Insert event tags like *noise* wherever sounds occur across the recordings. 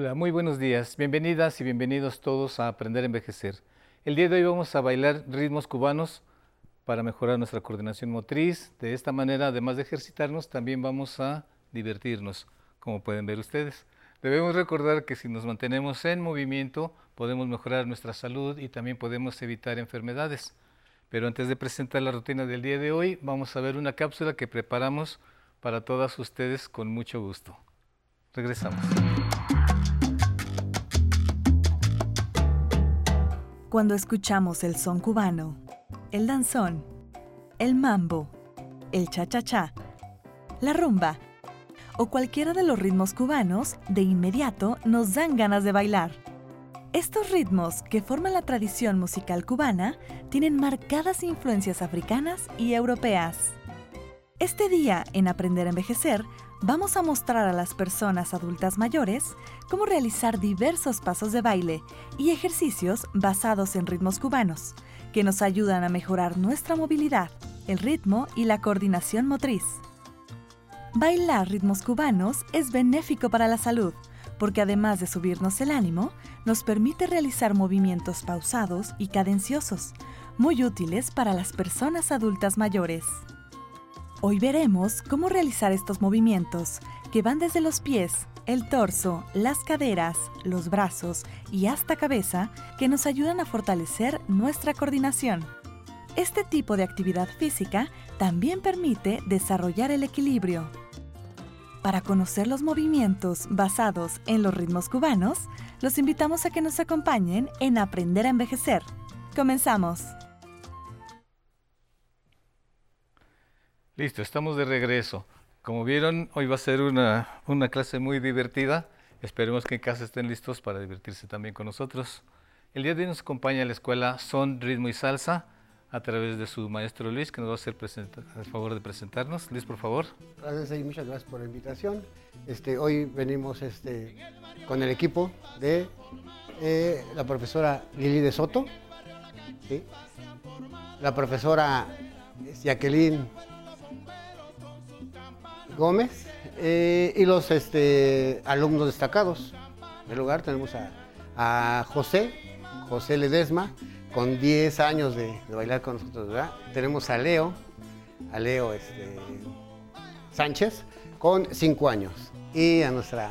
Hola, muy buenos días. Bienvenidas y bienvenidos todos a Aprender a Envejecer. El día de hoy vamos a bailar ritmos cubanos para mejorar nuestra coordinación motriz. De esta manera, además de ejercitarnos, también vamos a divertirnos, como pueden ver ustedes. Debemos recordar que si nos mantenemos en movimiento, podemos mejorar nuestra salud y también podemos evitar enfermedades. Pero antes de presentar la rutina del día de hoy, vamos a ver una cápsula que preparamos para todas ustedes con mucho gusto. Regresamos. Cuando escuchamos el son cubano, el danzón, el mambo, el cha-cha-cha, la rumba o cualquiera de los ritmos cubanos, de inmediato nos dan ganas de bailar. Estos ritmos, que forman la tradición musical cubana, tienen marcadas influencias africanas y europeas. Este día, en Aprender a Envejecer, vamos a mostrar a las personas adultas mayores cómo realizar diversos pasos de baile y ejercicios basados en ritmos cubanos, que nos ayudan a mejorar nuestra movilidad, el ritmo y la coordinación motriz. Bailar ritmos cubanos es benéfico para la salud, porque además de subirnos el ánimo, nos permite realizar movimientos pausados y cadenciosos, muy útiles para las personas adultas mayores. Hoy veremos cómo realizar estos movimientos, que van desde los pies, el torso, las caderas, los brazos y hasta cabeza, que nos ayudan a fortalecer nuestra coordinación. Este tipo de actividad física también permite desarrollar el equilibrio. Para conocer los movimientos basados en los ritmos cubanos, los invitamos a que nos acompañen en Aprender a Envejecer. Comenzamos. Listo, estamos de regreso. Como vieron, hoy va a ser una, clase muy divertida. Esperemos que en casa estén listos para divertirse también con nosotros. El día de hoy nos acompaña la escuela Son, Ritmo y Salsa a través de su maestro Luis, que nos va a hacer el favor de presentarnos. Luis, por favor. Gracias y muchas gracias por la invitación. Este, hoy venimos este, con el equipo de eh, la profesora Lili de Soto, la profesora Jacqueline Gómez eh, y los este, alumnos destacados. En lugar tenemos a, José, José Ledesma, con 10 años de, bailar con nosotros, ¿verdad? Tenemos a Leo, a Leo este, Sánchez, con 5 años. Y a nuestra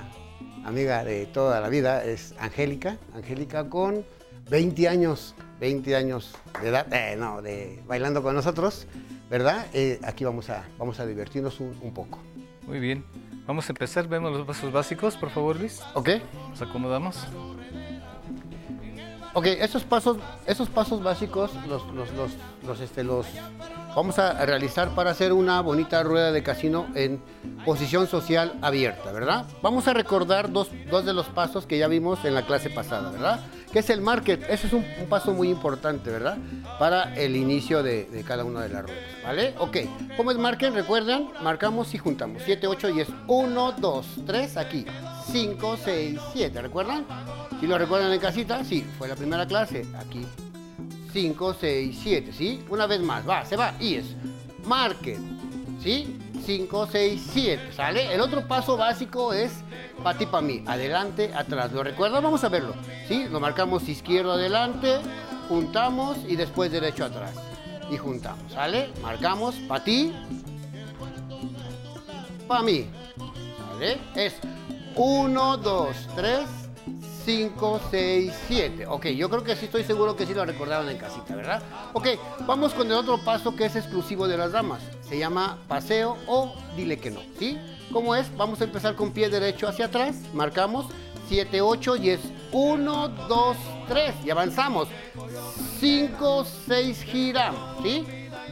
amiga de toda la vida es Angélica, Angélica con 20 años, 20 años de edad, eh, no, de bailando con nosotros, ¿verdad? Eh, aquí vamos a, vamos a divertirnos un poco. Muy bien. Vamos a empezar. Vemos los pasos básicos, por favor, Luis. Ok. Nos acomodamos. Ok, esos pasos, esos pasos básicos los, los, los, los, este, los vamos a realizar para hacer una bonita rueda de casino en posición social abierta, ¿verdad? Vamos a recordar dos, dos de los pasos que ya vimos en la clase pasada, ¿verdad? Que es el market. Ese es un, paso muy importante, ¿verdad? Para el inicio de, de cada una de las ruedas, ¿vale? Ok, ¿cómo es market? Recuerdan, marcamos y juntamos. 7, 8 y es 1, 2, 3, aquí. 5, 6, 7, ¿recuerdan? Si lo recuerdan en casita, sí, fue la primera clase. Aquí. 5, 6, 7, ¿sí? Una vez más, va, se va. Y es market, ¿sí? 5, 6, 7, ¿sale? El otro paso básico es para ti, para mí. Adelante, atrás. ¿Lo recuerdan? Vamos a verlo. ¿Sí? Lo marcamos izquierdo adelante, juntamos y después derecho atrás. Y juntamos, ¿sale? Marcamos para ti, para mí. ¿Sale? Es 1, 2, 3, 5, 6, 7. Ok, yo creo que sí estoy seguro que sí lo recordaron en casita, ¿verdad? Ok, vamos con el otro paso que es exclusivo de las damas. Se llama paseo o dile que no, ¿sí? ¿Cómo es? Vamos a empezar con pie derecho hacia atrás. Marcamos 7, 8 y es 1, 2, 3. Y avanzamos. 5, 6, giramos, ¿sí?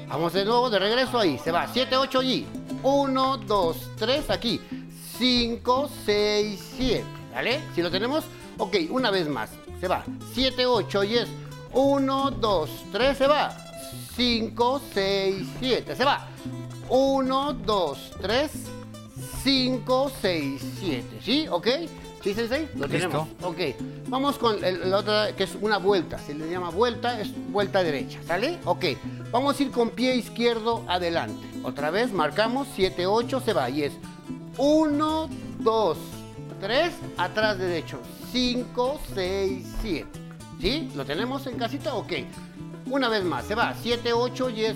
Vamos de nuevo, de regreso ahí. Se va. 7, 8 y 1, 2, 3 aquí. 5, 6, 7. ¿Vale? Si lo tenemos, Ok, una vez más. Se va. 7, 8 y es 1, 2, 3, se va. 5, 6, 7, se va. 1, 2, 3, 5, 6, 7. ¿Sí? ¿Ok? ¿Sí, Sensei? Lo tenemos. Ok. Vamos con la otra, que es una vuelta. Se le llama vuelta, es vuelta derecha. ¿Sale? Ok. Vamos a ir con pie izquierdo adelante. Otra vez marcamos 7, 8, se va. Y es 1, 2, 3, atrás derecho. 5, 6, 7. ¿Sí? ¿Lo tenemos en casita? Ok. Una vez más, se va. 7, 8 y es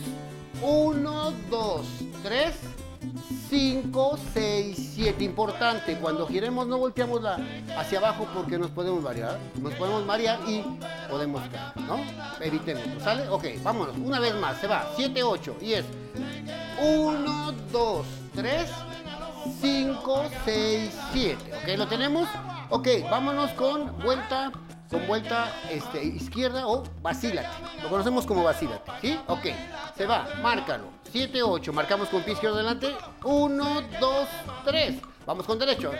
1, 2, 3, 5, 6, 7. Importante, cuando giremos no volteamos la hacia abajo porque nos podemos variar. Nos podemos marear y podemos caer, ¿no? Evitemos, ¿sale? Ok, vámonos. Una vez más, se va. 7, 8 y es 1, 2, 3, 5, 6, 7. ¿Ok? ¿Lo tenemos? Ok, vámonos con vuelta, con vuelta este, izquierda o vacílate. Lo conocemos como vacílate, ¿sí? Ok, se va, márcalo. 7, 8, marcamos con pie izquierdo adelante. 1, 2, 3. Vamos con derecho.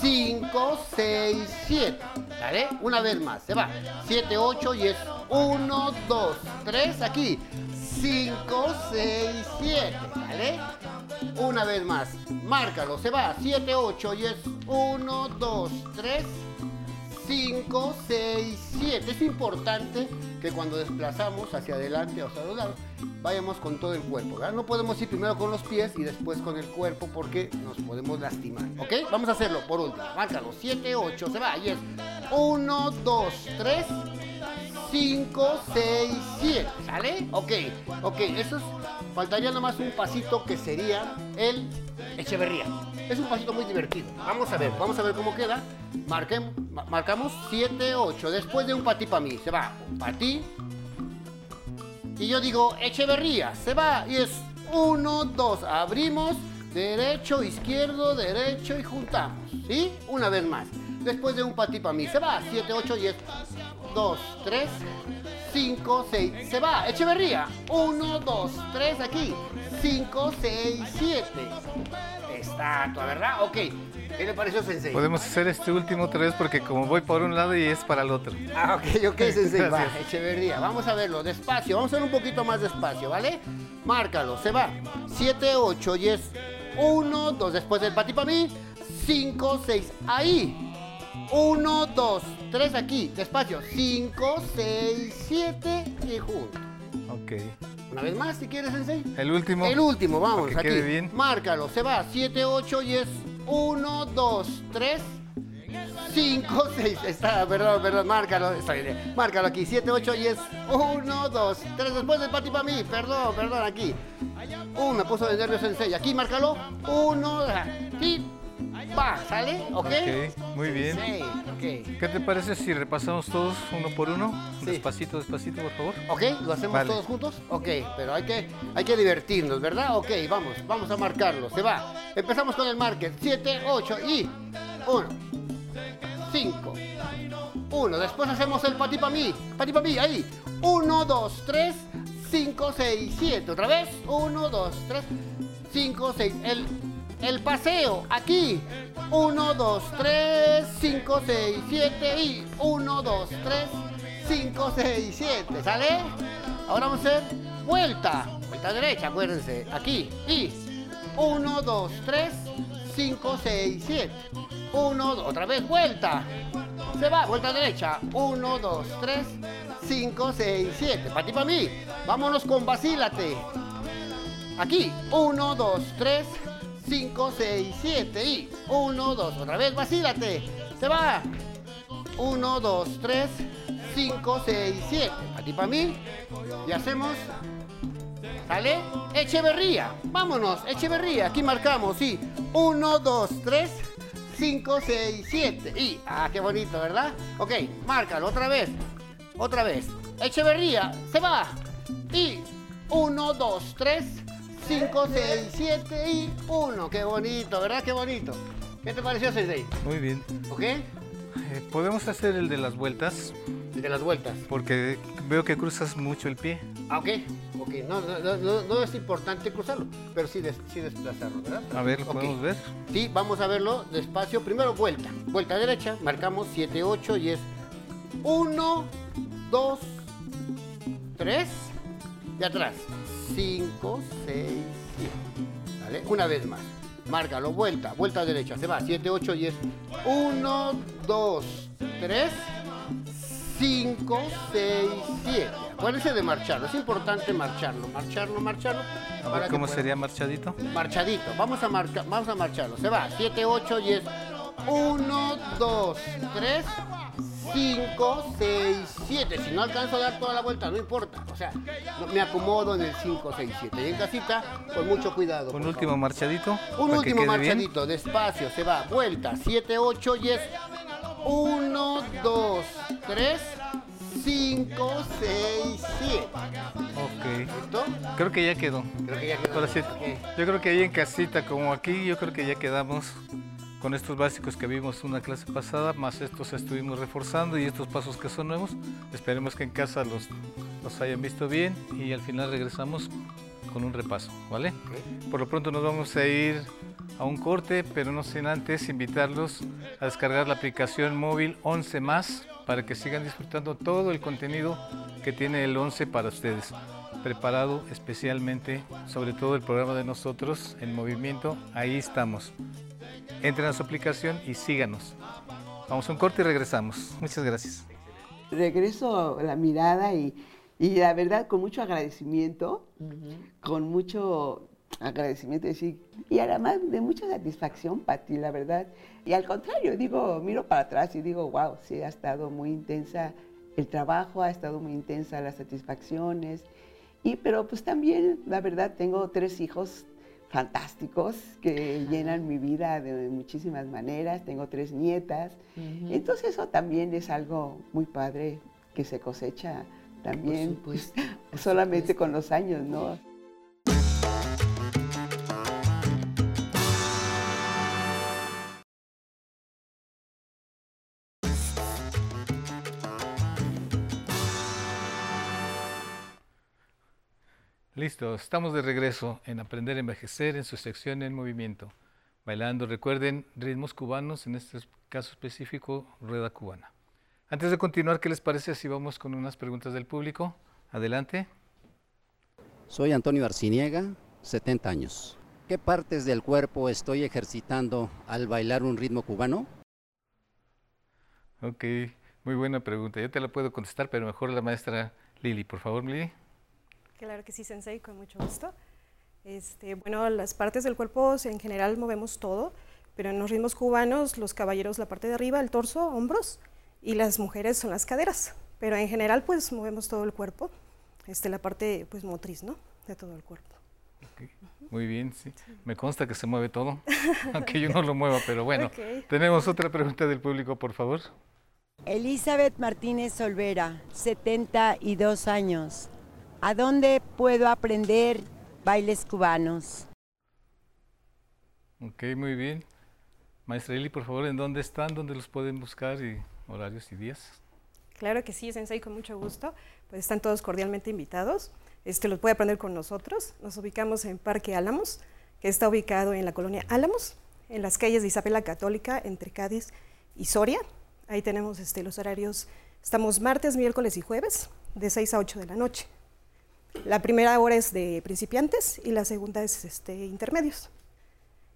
5, 6, 7. ¿Vale? Una vez más, se va. 7, 8 y es 1, 2, 3. Aquí. 5, 6, 7. ¿Vale? Una vez más. Márcalo. Se va. 7, 8 y es 1, 2, 3. 5, 6, 7. Es importante que cuando desplazamos hacia adelante o hacia los lados, vayamos con todo el cuerpo. ¿verdad? No podemos ir primero con los pies y después con el cuerpo porque nos podemos lastimar. ¿Ok? Vamos a hacerlo por último. Márcalo. 7, 8. Se va. Y es 1, 2, 3. 5, 6, 7. ¿Sale? Ok, ok. Eso es, faltaría nomás un pasito que sería el Echeverría. Es un pasito muy divertido. Vamos a ver, vamos a ver cómo queda. Marquem- ma- marcamos 7, 8. Después de un patí para mí. Se va un patí. Y yo digo Echeverría. Se va y es 1, 2. Abrimos. Derecho, izquierdo, derecho y juntamos. ¿Sí? Una vez más. Después de un patí para mí. Se va 7, 8 y es 2, 3, 5, 6. Se va. Echeverría. 1, 2, 3 aquí. 5, 6, 7. Estatua, ¿verdad? Ok. ¿Qué le pareció, Sensei? Podemos hacer este último otra vez porque como voy por un lado y es para el otro. Ah, ok, ok, *laughs* Sensei. Va. Echeverría. Vamos a verlo despacio. Vamos a hacer un poquito más despacio, ¿vale? Márcalo. Se va. 7, 8 y es 1, 2. Después del pati para mí. 5, 6. Ahí. 1, 2, 3 aquí. Despacio. 5, 6, 7 y junto. Ok. Una vez más, si quieres, Sensei. El último. El último, vamos, que aquí. quede bien. Márcalo, se va. 7, 8 y es 1, 2, 3, 5, 6. Está, perdón, perdón, márcalo. Está bien. Márcalo aquí. 7, 8 y es 1, 2, 3. Después del pati para mí. Perdón, perdón, aquí. Uh, me puso de nervios Sensei. Aquí, márcalo. 1, y va, ¿sale? ¿Ok? Ok, muy bien. Sí, ok. ¿Qué te parece si repasamos todos uno por uno? Sí. Despacito, despacito, por favor. ¿Ok? ¿Lo hacemos Vale. todos juntos? Ok, pero hay que, hay que divertirnos, ¿verdad? Ok, vamos, vamos a marcarlo. Se va. Empezamos con el marker. 7, 8 y 1, 5, 1. Después hacemos el pati para mí. Pati para mí, ahí. 1, 2, 3, 5, 6, 7. Otra vez. 1, 2, 3, 5, 6. El, el paseo, aquí. 1, 2, 3, 5, 6, 7 y 1, 2, 3, 5, 6, 7. ¿Sale? Ahora vamos a hacer vuelta. Vuelta derecha, acuérdense. Aquí. Y 1, 2, 3, 5, 6, 7. 1, otra vez vuelta. Se va, vuelta derecha. 1, 2, 3, 5, 6, 7. Para ti, para mí. Vámonos con vacílate. Aquí. 1, 2, 3, 5, 6, 7. Y 1, 2. Otra vez vacílate. Se va. 1, 2, 3, 5, 6, 7. Para ti, para mí. Y hacemos. ¿Sale? Echeverría. Vámonos, Echeverría. Aquí marcamos, sí. 1, 2, 3, 5, 6, 7. Y, ah, qué bonito, ¿verdad? Ok, márcalo otra vez. Otra vez. Echeverría, se va. Y 1, 2, 3, 5, 6, 7 y 1. Qué bonito, ¿verdad? Qué bonito. ¿Qué te pareció, Sensei? Muy bien. ¿Ok? Eh, Podemos hacer el de las vueltas De las vueltas. porque veo que cruzas mucho el pie. Ah, ok. Ok, no, no, no, no- es importante cruzarlo, pero sí, des- sí desplazarlo, ¿verdad? A ver, ¿lo Ok. podemos ver? Sí, vamos a verlo despacio. Primero vuelta. Vuelta derecha, marcamos 7, 8 y es 1, 2, 3 y atrás. 5, 6, 7. ¿Vale? Una vez más. Márcalo, vuelta, vuelta derecha. Se va, 7, 8 y es 1, 2, 3, 5, 6, 7. Acuérdense de marcharlo. Es importante marcharlo, marcharlo, marcharlo. Para cómo sería marchadito. marchadito. Vamos a, marca, vamos a marcharlo. Se va. 7, 8 y es 1, 2, 3, 5, 6, 7. Si no alcanzo a dar toda la vuelta, no importa. O sea, me acomodo en el 5, 6, 7. Y en casita, con mucho cuidado. Un último favor. marchadito. Un para que último quede bien. marchadito, despacio, se va. Vuelta, 7, 8 y es 1, 2, 3, 5, 6, 7. Ok. ¿Listo? Creo que ya quedó. Creo que ya quedó. Ahora sí, Ok. yo creo que ahí en casita, como aquí, yo creo que ya quedamos con estos básicos que vimos una clase pasada, más estos estuvimos reforzando y estos pasos que son nuevos. Esperemos que en casa los, los hayan visto bien y al final regresamos con un repaso, ¿vale? Por lo pronto nos vamos a ir a un corte, pero no sin antes invitarlos a descargar la aplicación móvil 11 más para que sigan disfrutando todo el contenido que tiene el 11 para ustedes. Preparado especialmente, sobre todo el programa de nosotros en movimiento, ahí estamos. Entren a su aplicación y síganos. Vamos a un corte y regresamos. Muchas gracias. regreso la mirada y, y la verdad con mucho agradecimiento, con mucho agradecimiento decir, y además de mucha satisfacción para ti, la verdad. Y al contrario, digo, miro para atrás y digo, wow, sí, ha estado muy intensa el trabajo, ha estado muy intensa las satisfacciones. Y, pero pues también, la verdad, tengo tres hijos fantásticos que llenan mi vida de muchísimas maneras. Tengo tres nietas. Entonces eso también es algo muy padre que se cosecha también supuesto, por *laughs* solamente con los años, ¿no? Listo, estamos de regreso en Aprender a Envejecer en su sección en movimiento. Bailando, recuerden, ritmos cubanos, en este caso específico, rueda cubana. Antes de continuar, ¿qué les parece si vamos con unas preguntas del público? Adelante. Soy Antonio Arciniega, 70 años. ¿Qué partes del cuerpo estoy ejercitando al bailar un ritmo cubano? Ok, muy buena pregunta. Yo te la puedo contestar, pero mejor la maestra Lili. Por favor, Lili. Claro que sí, Sensei, con mucho gusto. Este, bueno, las partes del cuerpo en general movemos todo, pero en los ritmos cubanos, los caballeros la parte de arriba, el torso, hombros, y las mujeres son las caderas. Pero en general, pues movemos todo el cuerpo, este, la parte pues motriz, ¿no? De todo el cuerpo. Ok, Muy bien, sí. Me consta que se mueve todo, *laughs* aunque yo no lo mueva, pero bueno. Ok. Tenemos otra pregunta del público, por favor. Elizabeth Martínez Olvera, 72 años. ¿A dónde puedo aprender bailes cubanos? Ok, muy bien. Maestra Lili, por favor, ¿en dónde están? ¿Dónde los pueden buscar? Y horarios y días. Claro que sí, Sensei, con mucho gusto. Pues están todos cordialmente invitados. Este, los puede aprender con nosotros. Nos ubicamos en Parque Álamos, que está ubicado en la colonia Álamos, en las calles de Isabel la Católica, entre Cádiz y Soria. Ahí tenemos este, los horarios. Estamos martes, miércoles y jueves, de 6 a 8 de la noche. La primera hora es de principiantes y la segunda es este, intermedios.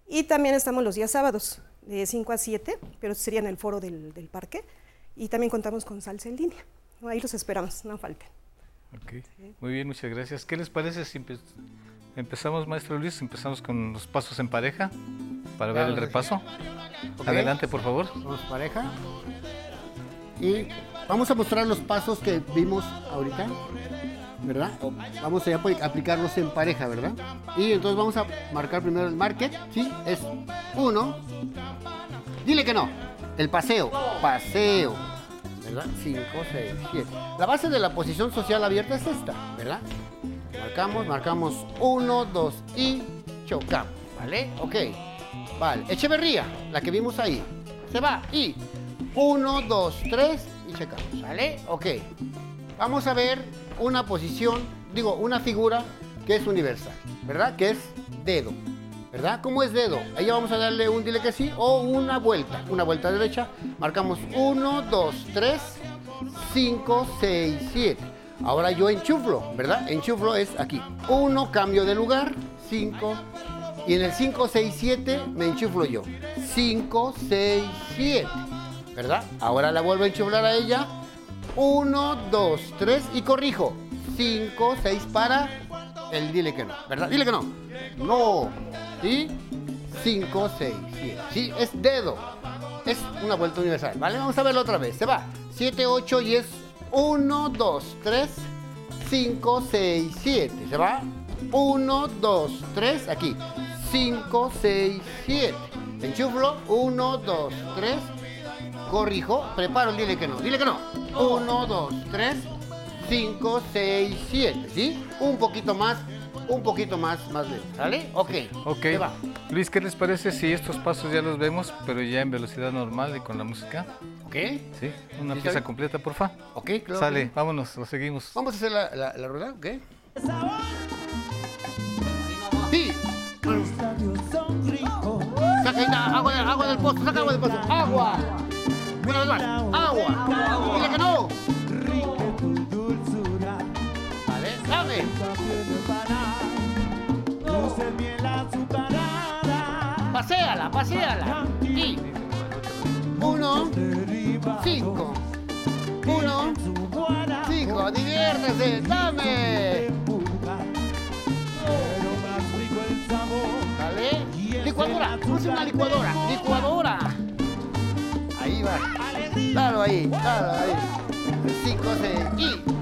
Y también estamos los días sábados, de 5 a 7, pero sería en el foro del, del parque. Y también contamos con salsa en línea. Ahí los esperamos, no falten. Muy bien, muchas gracias. ¿Qué les parece si empe- empezamos, maestro Luis? Empezamos con los pasos en pareja para ver el repaso. Adelante, por favor. Somos pareja. Y vamos a mostrar los pasos que vimos ahorita, ¿verdad? Vamos a aplicarlos en pareja, ¿verdad? Y entonces vamos a marcar primero el market, ¿sí? Es uno. Dile que no. El paseo. Paseo. ¿Verdad? 5, 6, 7. La base de la posición social abierta es esta, ¿verdad? Marcamos, marcamos 1, 2 y chocamos, ¿vale? Ok. Vale. Echeverría, la que vimos ahí. Se va y 1, 2, 3 y checamos, ¿vale? Ok. Vamos a ver una posición, digo, una figura que es universal, ¿verdad? Que es dedo, ¿verdad? ¿Cómo es dedo? Ahí vamos a darle un dile que sí o una vuelta, una vuelta derecha. Marcamos 1, 2, 3, 5, 6, 7. Ahora yo enchuflo, ¿verdad? Enchuflo es aquí. 1, cambio de lugar, 5. Y en el 5, 6, 7 me enchuflo yo. 5, 6, 7. ¿Verdad? Ahora la vuelvo a enchuflar a ella. 1, 2, 3 y corrijo. 5, 6 para el dile que no. ¿Verdad? Dile que no. No. Y 5, 6, 7. Sí, es dedo. Es una vuelta universal, ¿vale? Vamos a verlo otra vez. Se va. 7, 8 y es 1, 2, 3, 5, 6, 7. Se va. 1, 2, 3. Aquí. 5, 6, 7. Enchuflo. 1, 2, 3. Corrijo. Preparo. Dile que no. Dile que no. 1, 2, 3, 5, 6, 7. ¿Sí? Un poquito más. Un poquito más, más lento. ¿Sale? Ok. Ok. Va. Luis, ¿qué les parece si estos pasos ya los vemos, pero ya en velocidad normal y con la música? Ok. Sí, una ¿Sí, pieza bien? completa, porfa. Ok, claro. Sale, vámonos, lo seguimos. Vamos a hacer la, la, la rueda, ¿ok? Sí. Saca agua, agua del pozo, saca agua del pozo. Agua. Más. Agua. Dile que no. Vale, dame. Paseala, paseala. Y uno, cinco. Uno, cinco. Diviértese, dame. ¿Vale? Licuadora, use una licuadora, licuadora. Va. Claro, ahí, claro, ahí. Cinco, seis. Y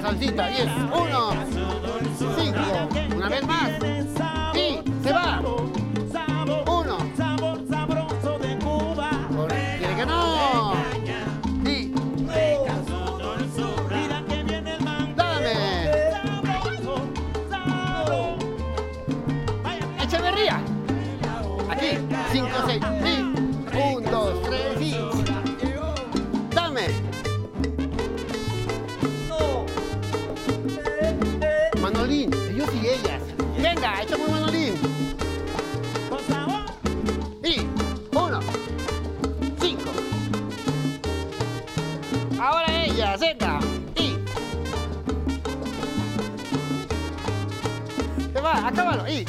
Salsita, venga, salsita. Y es uno, cinco. Una vez más. Acábalo. Y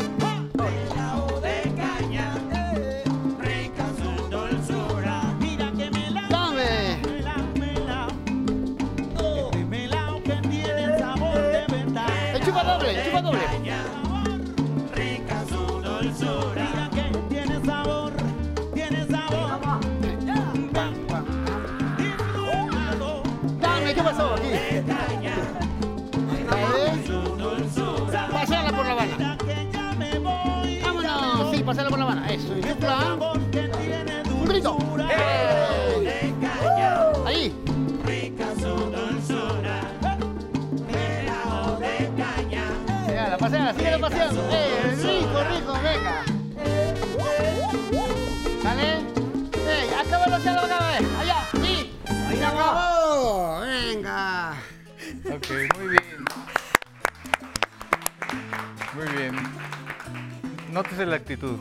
Paseala, síguela paseando. ¡Eh! Rico, rico, venga. ¿Sale? ¡Eh! Acábalo, ya lo acabé. Allá. Sí. Se acabó. Venga. Ok, muy bien. Muy bien. Nótese la actitud.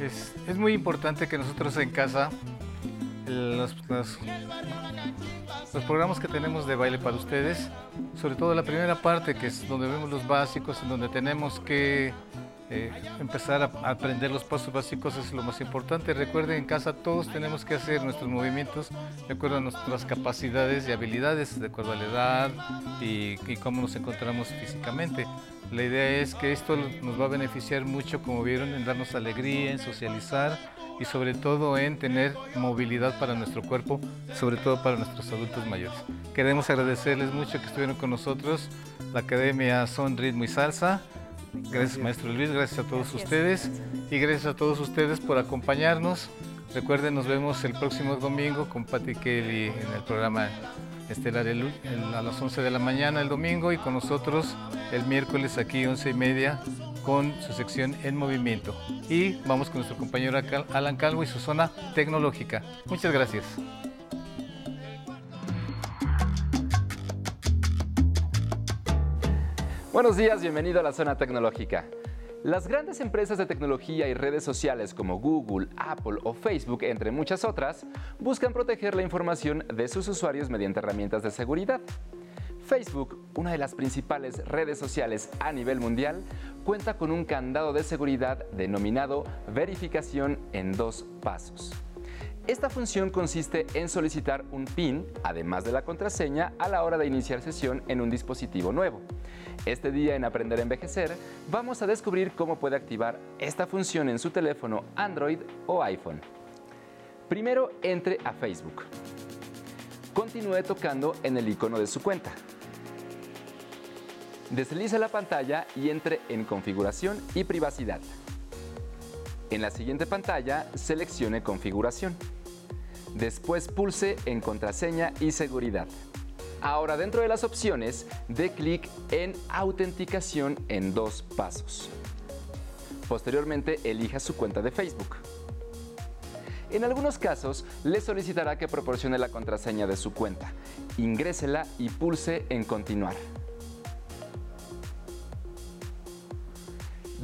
Es, es muy importante que nosotros en casa, los, los- los programas que tenemos de baile para ustedes, sobre todo la primera parte, que es donde vemos los básicos, en donde tenemos que eh, empezar a, aprender los pasos básicos, es lo más importante. Recuerden, en casa todos tenemos que hacer nuestros movimientos de acuerdo a nuestras capacidades y habilidades, de acuerdo a la edad y, y cómo nos encontramos físicamente. La idea es que esto nos va a beneficiar mucho, como vieron, en darnos alegría, en socializar y sobre todo en tener movilidad para nuestro cuerpo, sobre todo para nuestros adultos mayores. Queremos agradecerles mucho que estuvieron con nosotros, la Academia Son Ritmo y Salsa. Gracias, maestro Luis, gracias a todos ustedes y gracias a todos ustedes por acompañarnos. Recuerden, nos vemos el próximo domingo con Patti Kelly en el programa estelar el- el- a las 11 de la mañana el domingo y con nosotros el miércoles aquí 11 y media con su sección En Movimiento. Y vamos con nuestro compañero Alan Calvo y su zona tecnológica. Muchas gracias. Buenos días, bienvenido a la zona tecnológica. Las grandes empresas de tecnología y redes sociales como Google, Apple o Facebook, entre muchas otras, buscan proteger la información de sus usuarios mediante herramientas de seguridad. Facebook, una de las principales redes sociales a nivel mundial, cuenta con un candado de seguridad denominado verificación en dos pasos. Esta función consiste en solicitar un PIN, además de la contraseña, a la hora de iniciar sesión en un dispositivo nuevo. Este día en Aprender a Envejecer vamos a descubrir cómo puede activar esta función en su teléfono Android o iPhone. Primero entre a Facebook. Continúe tocando en el icono de su cuenta. Deslice la pantalla y entre en Configuración y Privacidad. En la siguiente pantalla, seleccione Configuración. Después pulse en Contraseña y Seguridad. Ahora dentro de las opciones, dé clic en Autenticación en dos pasos. Posteriormente, elija su cuenta de Facebook. En algunos casos, le solicitará que proporcione la contraseña de su cuenta. Ingrésela y pulse en Continuar.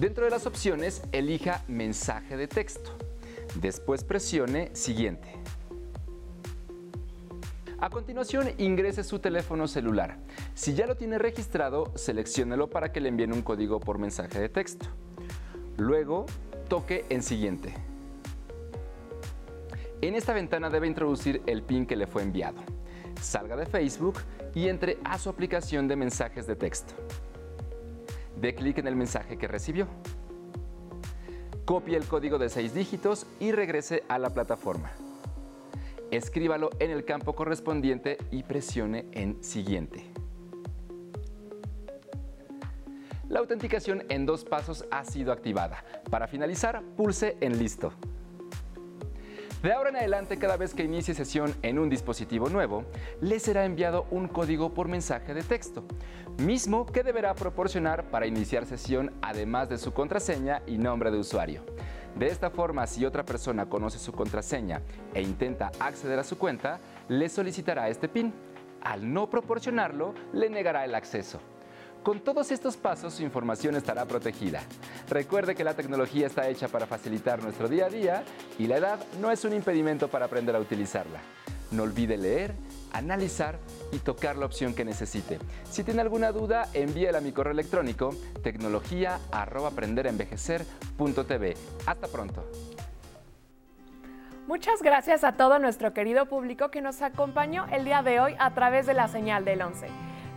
Dentro de las opciones, elija Mensaje de texto. Después presione Siguiente. A continuación, ingrese su teléfono celular. Si ya lo tiene registrado, selecciónelo para que le envíen un código por mensaje de texto. Luego, toque en Siguiente. En esta ventana debe introducir el PIN que le fue enviado. Salga de Facebook y entre a su aplicación de mensajes de texto. Dé clic en el mensaje que recibió. Copie el código de seis dígitos y regrese a la plataforma escríbalo en el campo correspondiente y presione en Siguiente. La autenticación en dos pasos ha sido activada. Para finalizar, pulse en Listo. De ahora en adelante, cada vez que inicie sesión en un dispositivo nuevo, le será enviado un código por mensaje de texto, mismo que deberá proporcionar para iniciar sesión además de su contraseña y nombre de usuario. De esta forma, si otra persona conoce su contraseña e intenta acceder a su cuenta, le solicitará este PIN. Al no proporcionarlo, le negará el acceso. Con todos estos pasos su información estará protegida. Recuerde que la tecnología está hecha para facilitar nuestro día a día y la edad no es un impedimento para aprender a utilizarla. No olvide leer, analizar y tocar la opción que necesite. Si tiene alguna duda, envíela a mi correo electrónico tecnología@aprenderenvejecer.tv. Hasta pronto. Muchas gracias a todo nuestro querido público que nos acompañó el día de hoy a través de la señal del 11.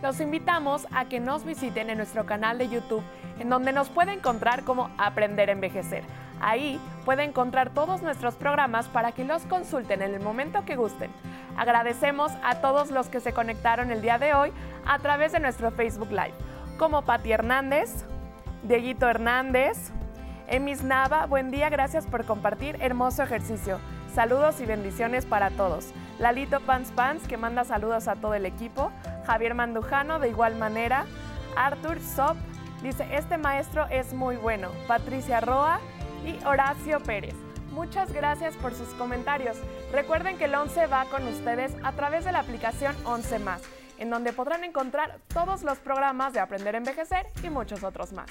Los invitamos a que nos visiten en nuestro canal de YouTube, en donde nos puede encontrar como Aprender a Envejecer. Ahí puede encontrar todos nuestros programas para que los consulten en el momento que gusten. Agradecemos a todos los que se conectaron el día de hoy a través de nuestro Facebook Live, como Pati Hernández, Dieguito Hernández, Emis Nava, buen día, gracias por compartir, hermoso ejercicio. Saludos y bendiciones para todos. Lalito Pants Pants, que manda saludos a todo el equipo. Javier Mandujano, de igual manera. Arthur Sop, dice, este maestro es muy bueno. Patricia Roa y Horacio Pérez. Muchas gracias por sus comentarios. Recuerden que el 11 va con ustedes a través de la aplicación 11 más, en donde podrán encontrar todos los programas de Aprender a Envejecer y muchos otros más.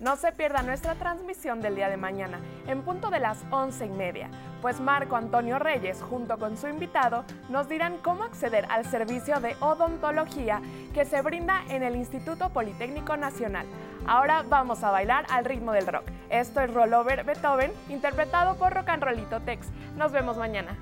No se pierda nuestra transmisión del día de mañana, en punto de las once y media, pues Marco Antonio Reyes, junto con su invitado, nos dirán cómo acceder al servicio de odontología que se brinda en el Instituto Politécnico Nacional. Ahora vamos a bailar al ritmo del rock. Esto es Rollover Beethoven, interpretado por Rock and Rollito Tex. Nos vemos mañana.